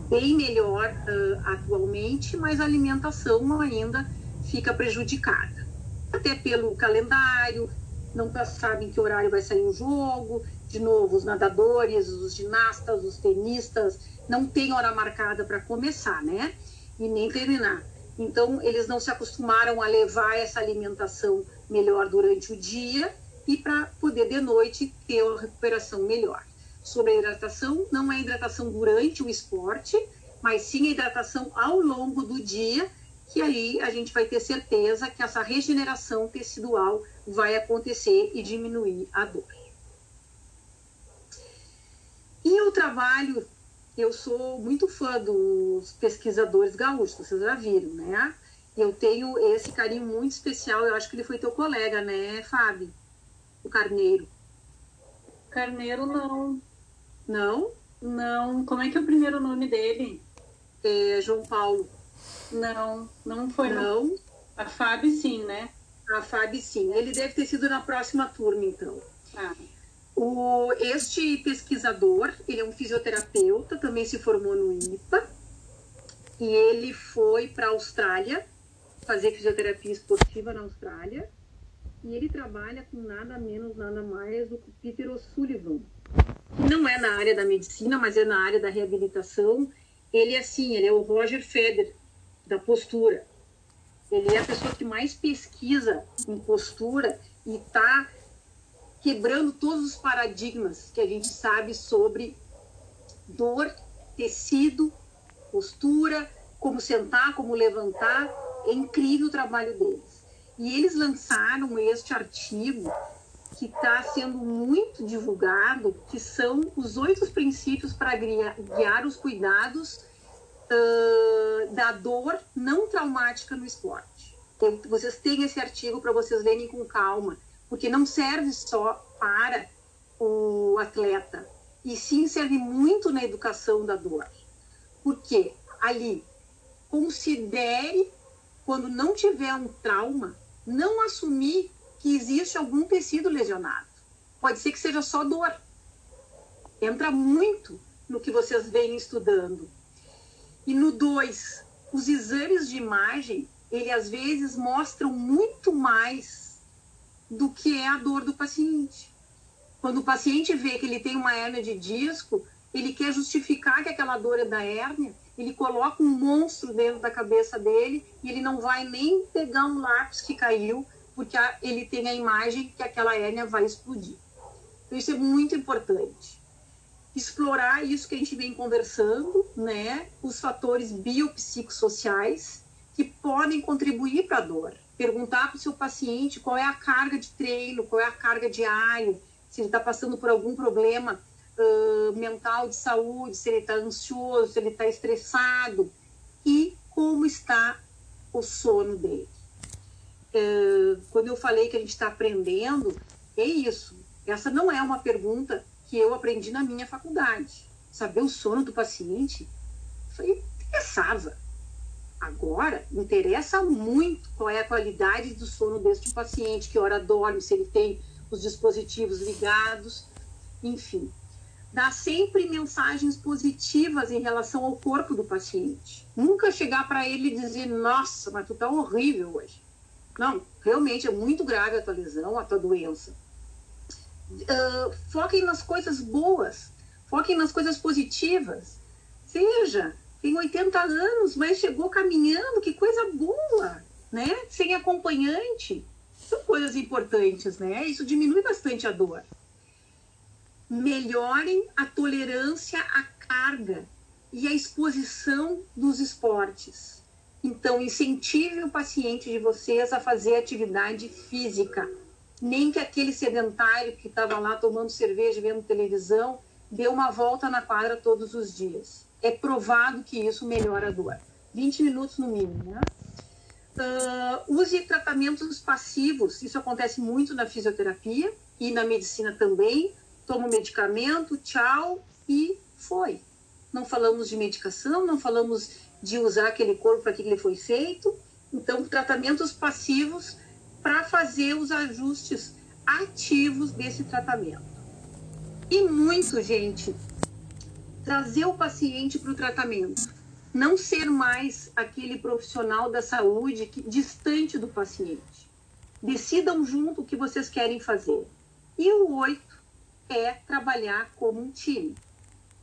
bem melhor uh, atualmente, mas a alimentação ainda fica prejudicada. Até pelo calendário, não sabem que horário vai sair o jogo, de novo, os nadadores, os ginastas, os tenistas, não tem hora marcada para começar, né? E nem terminar. Então, eles não se acostumaram a levar essa alimentação melhor durante o dia e para poder de noite ter uma recuperação melhor sobre a hidratação, não é hidratação durante o esporte, mas sim a hidratação ao longo do dia, que aí a gente vai ter certeza que essa regeneração tecidual vai acontecer e diminuir a dor. E o trabalho, eu sou muito fã dos pesquisadores gaúchos, vocês já viram, né? Eu tenho esse carinho muito especial, eu acho que ele foi teu colega, né, Fábio? O Carneiro. Carneiro não. Não? Não. Como é que é o primeiro nome dele? É João Paulo. Não, não foi. Não? não. A Fábio sim, né? A Fábio sim. Ele deve ter sido na próxima turma, então. Ah. O, este pesquisador, ele é um fisioterapeuta, também se formou no IPA, e ele foi para a Austrália fazer fisioterapia esportiva na Austrália, e ele trabalha com nada menos, nada mais do que Peter O'Sullivan, não é na área da medicina, mas é na área da reabilitação. Ele é assim, ele é o Roger Federer da postura. Ele é a pessoa que mais pesquisa em postura e está quebrando todos os paradigmas que a gente sabe sobre dor, tecido, postura, como sentar, como levantar. É incrível o trabalho deles. E eles lançaram este artigo que está sendo muito divulgado, que são os oito princípios para guiar os cuidados uh, da dor não traumática no esporte. Então, vocês têm esse artigo para vocês lerem com calma, porque não serve só para o atleta, e sim serve muito na educação da dor. Porque ali, considere, quando não tiver um trauma, não assumir que existe algum tecido lesionado. Pode ser que seja só dor. Entra muito no que vocês vêm estudando. E no 2, os exames de imagem, ele às vezes mostram muito mais do que é a dor do paciente. Quando o paciente vê que ele tem uma hérnia de disco, ele quer justificar que aquela dor é da hérnia, ele coloca um monstro dentro da cabeça dele e ele não vai nem pegar um lápis que caiu, porque ele tem a imagem que aquela hérnia vai explodir. Então, isso é muito importante. Explorar isso que a gente vem conversando, né? Os fatores biopsicossociais que podem contribuir para a dor. Perguntar para o seu paciente qual é a carga de treino, qual é a carga diária, se ele está passando por algum problema uh, mental de saúde, se ele está ansioso, se ele está estressado e como está o sono dele. Uh, quando eu falei que a gente está aprendendo, é isso. Essa não é uma pergunta que eu aprendi na minha faculdade. Saber o sono do paciente, foi interessava. Agora, interessa muito qual é a qualidade do sono deste paciente, que hora dorme, se ele tem os dispositivos ligados, enfim dar sempre mensagens positivas em relação ao corpo do paciente. Nunca chegar para ele e dizer, nossa, mas tu tá horrível hoje. Não, realmente é muito grave a tua lesão, a tua doença. Uh, foquem nas coisas boas, foquem nas coisas positivas. Seja, tem 80 anos, mas chegou caminhando, que coisa boa, né? Sem acompanhante. São coisas importantes, né? Isso diminui bastante a dor melhorem a tolerância à carga e à exposição dos esportes. Então, incentive o paciente de vocês a fazer atividade física. Nem que aquele sedentário que estava lá tomando cerveja, vendo televisão, dê uma volta na quadra todos os dias. É provado que isso melhora a dor. 20 minutos no mínimo, né? Uh, use tratamentos passivos, isso acontece muito na fisioterapia e na medicina também, toma o medicamento, tchau, e foi. Não falamos de medicação, não falamos de usar aquele corpo para que ele foi feito. Então, tratamentos passivos para fazer os ajustes ativos desse tratamento. E muito, gente, trazer o paciente para o tratamento. Não ser mais aquele profissional da saúde que, distante do paciente. Decidam junto o que vocês querem fazer. E o oito, é trabalhar como um time.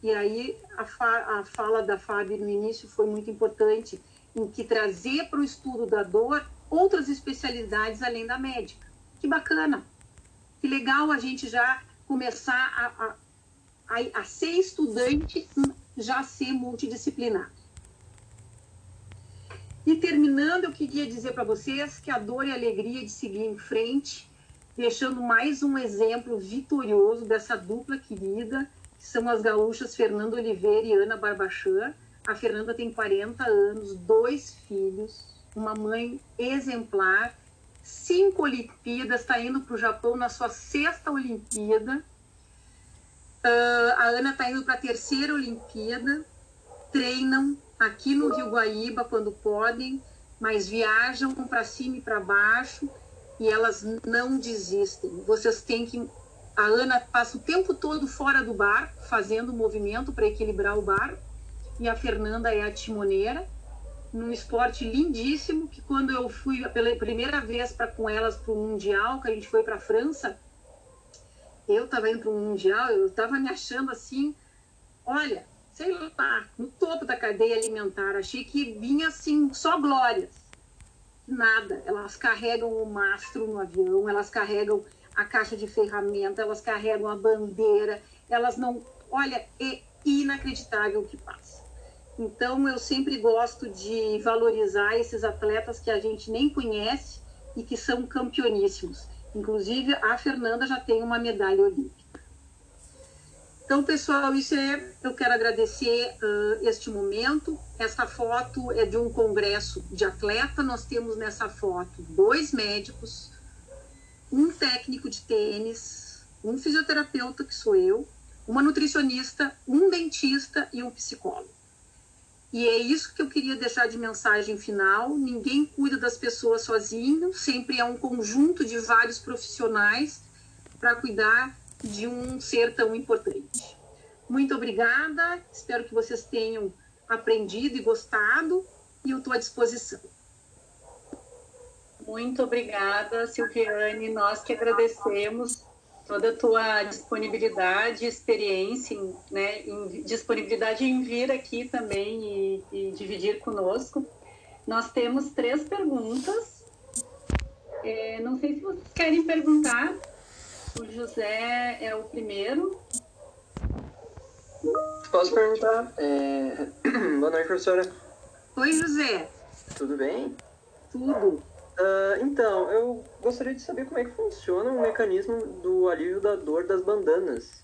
E aí a, fa a fala da Fábio no início foi muito importante, em que trazer para o estudo da dor outras especialidades além da médica. Que bacana! Que legal a gente já começar a, a, a, a ser estudante, já ser multidisciplinar. E terminando, eu queria dizer para vocês que a dor e a alegria de seguir em frente deixando mais um exemplo vitorioso dessa dupla querida, que são as gaúchas Fernanda Oliveira e Ana Barbachan. A Fernanda tem 40 anos, dois filhos, uma mãe exemplar, cinco Olimpíadas, está indo para o Japão na sua sexta Olimpíada. Uh, a Ana está indo para a terceira Olimpíada, treinam aqui no Rio Guaíba quando podem, mas viajam para cima e para baixo e elas não desistem. Vocês têm que. A Ana passa o tempo todo fora do bar, fazendo movimento para equilibrar o bar, e a Fernanda é a timoneira, num esporte lindíssimo. Que quando eu fui pela primeira vez para com elas para o Mundial, que a gente foi para a França, eu estava indo para um Mundial, eu estava me achando assim, olha, sei lá, no topo da cadeia alimentar. Achei que vinha assim, só glórias nada. Elas carregam o mastro no avião, elas carregam a caixa de ferramenta, elas carregam a bandeira, elas não. Olha, é inacreditável o que passa. Então, eu sempre gosto de valorizar esses atletas que a gente nem conhece e que são campeoníssimos. Inclusive, a Fernanda já tem uma medalha olímpica. Então, pessoal, isso é. Eu quero agradecer uh, este momento. Essa foto é de um congresso de atleta. Nós temos nessa foto dois médicos, um técnico de tênis, um fisioterapeuta, que sou eu, uma nutricionista, um dentista e um psicólogo. E é isso que eu queria deixar de mensagem final. Ninguém cuida das pessoas sozinho, sempre é um conjunto de vários profissionais para cuidar de um ser tão importante. Muito obrigada, espero que vocês tenham aprendido e gostado, e eu estou à disposição. Muito obrigada, Silviane. Nós que agradecemos toda a tua disponibilidade, experiência, né, em, disponibilidade em vir aqui também e, e, dividir conosco. Nós temos três perguntas. É, não sei se vocês querem perguntar. O José é o primeiro. Posso perguntar? É... Boa noite, professora. Oi, José. Tudo bem? Tudo. Uh, então, eu gostaria de saber como é que funciona o mecanismo do alívio da dor das bandanas.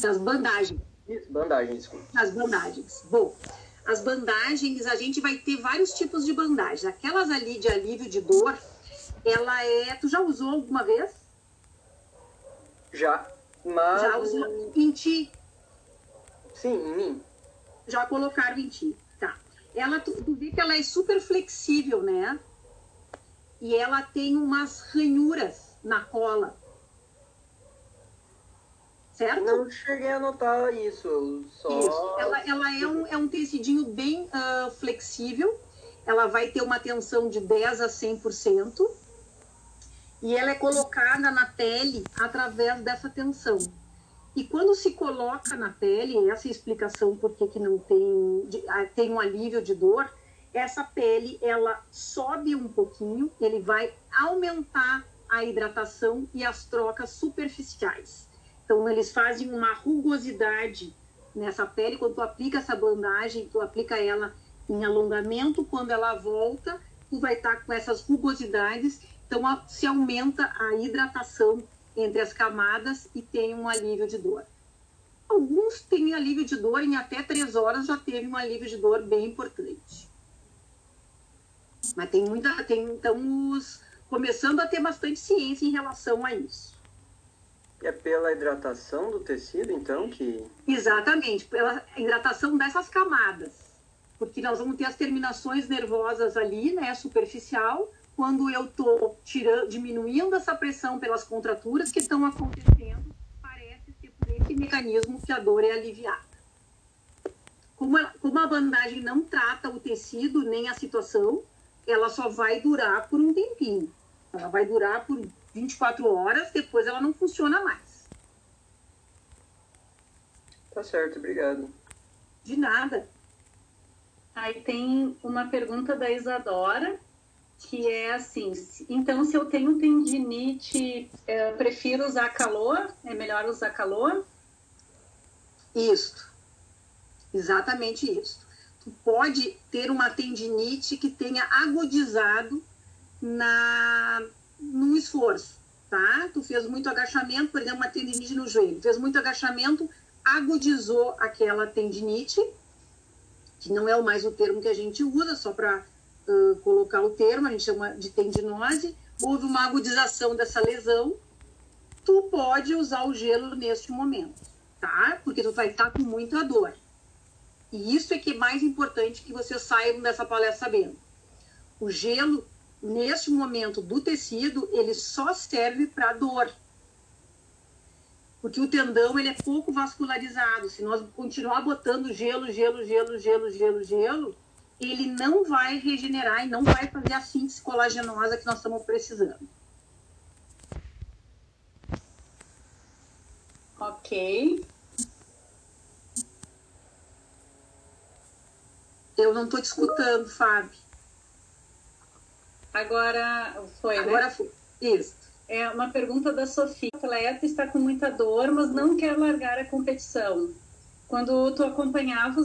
Das bandagens. Isso, bandagens, desculpa. As bandagens. Bom, as bandagens, a gente vai ter vários tipos de bandagens. Aquelas ali de alívio de dor, ela é. Tu já usou alguma vez? Já. Mas. Já usou em ti? Sim, em mim. Já colocaram em ti. Tá. Ela, tu, tu vê que ela é super flexível, né? e ela tem umas ranhuras na cola. Certo? Não cheguei a notar isso. Só... Isso. Ela, ela é, um, é um tecidinho bem uh, flexível. Ela vai ter uma tensão de 10 a 100%. E ela é colocada na pele através dessa tensão. E quando se coloca na pele, essa é explicação por que não tem, ah, tem um alívio de dor, essa pele ela sobe um pouquinho, ele vai aumentar a hidratação e as trocas superficiais. Então eles fazem uma rugosidade nessa pele quando tu aplica essa bandagem, tu aplica ela em alongamento, quando ela volta, tu vai estar com essas rugosidades, então se aumenta a hidratação entre as camadas e tem um alívio de dor. Alguns têm alívio de dor em até três horas já teve um alívio de dor bem importante. Mas tem muita, tem, estamos começando a ter bastante ciência em relação a isso. É pela hidratação do tecido, então, que. Exatamente, pela hidratação dessas camadas. Porque nós vamos ter as terminações nervosas ali, né, superficial, quando eu estou diminuindo essa pressão pelas contraturas que estão acontecendo, parece ser por esse mecanismo que a dor é aliviada. Como a, como a bandagem não trata o tecido nem a situação, ela só vai durar por um tempinho. Ela vai durar por 24 horas, depois ela não funciona mais. Tá certo, obrigado. De nada. Aí tem uma pergunta da Isadora, que é assim: então, se eu tenho tendinite, é, prefiro usar calor? É melhor usar calor? Isso. Exatamente isso pode ter uma tendinite que tenha agudizado na, no esforço, tá? Tu fez muito agachamento, por exemplo, uma tendinite no joelho, fez muito agachamento, agudizou aquela tendinite, que não é mais o termo que a gente usa, só para uh, colocar o termo, a gente chama de tendinose, houve uma agudização dessa lesão, tu pode usar o gelo neste momento, tá? Porque tu vai estar com muita dor. E isso é que é mais importante que vocês saiam dessa palestra sabendo. O gelo, neste momento do tecido, ele só serve para dor. Porque o tendão ele é pouco vascularizado. Se nós continuar botando gelo, gelo, gelo, gelo, gelo, gelo, ele não vai regenerar e não vai fazer a síntese colagenosa que nós estamos precisando. Ok. Eu não estou te escutando, Fábio. Agora foi, né? Agora né? foi. Isso. É uma pergunta da Sofia. O atleta está com muita dor, mas não quer largar a competição. Quando tu acompanhavas